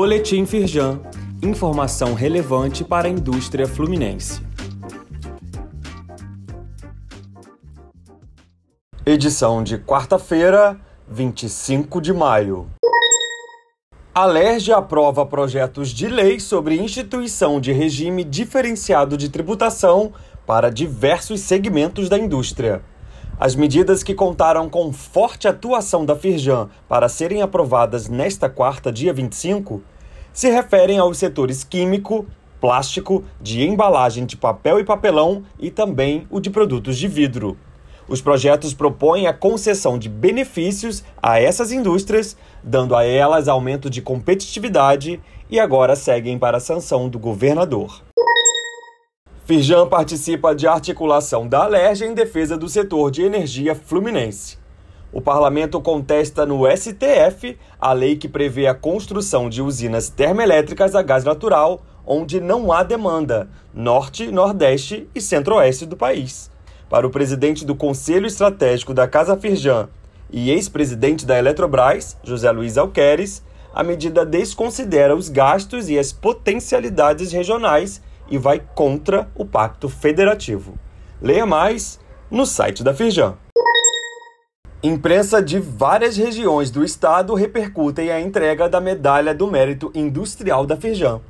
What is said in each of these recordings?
Boletim Firjan. Informação relevante para a indústria fluminense. Edição de quarta-feira, 25 de maio. A aprova projetos de lei sobre instituição de regime diferenciado de tributação para diversos segmentos da indústria. As medidas que contaram com forte atuação da Firjan para serem aprovadas nesta quarta, dia 25, se referem aos setores químico, plástico, de embalagem de papel e papelão e também o de produtos de vidro. Os projetos propõem a concessão de benefícios a essas indústrias, dando a elas aumento de competitividade e agora seguem para a sanção do governador. Firjan participa de articulação da Alerj em defesa do setor de energia fluminense. O parlamento contesta no STF a lei que prevê a construção de usinas termoelétricas a gás natural onde não há demanda, norte, nordeste e centro-oeste do país. Para o presidente do Conselho Estratégico da Casa Firjan e ex-presidente da Eletrobras, José Luiz Alqueres, a medida desconsidera os gastos e as potencialidades regionais e vai contra o Pacto Federativo. Leia mais no site da Firjan. Imprensa de várias regiões do estado repercutem a entrega da Medalha do Mérito Industrial da Firjan.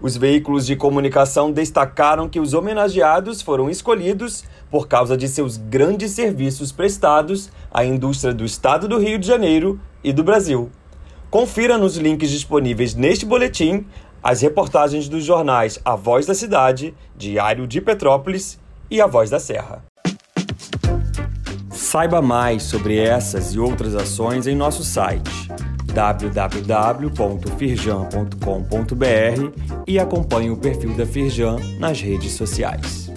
Os veículos de comunicação destacaram que os homenageados foram escolhidos por causa de seus grandes serviços prestados à indústria do estado do Rio de Janeiro e do Brasil. Confira nos links disponíveis neste boletim as reportagens dos jornais A Voz da Cidade, Diário de Petrópolis e A Voz da Serra. Saiba mais sobre essas e outras ações em nosso site www.firjan.com.br e acompanhe o perfil da Firjan nas redes sociais.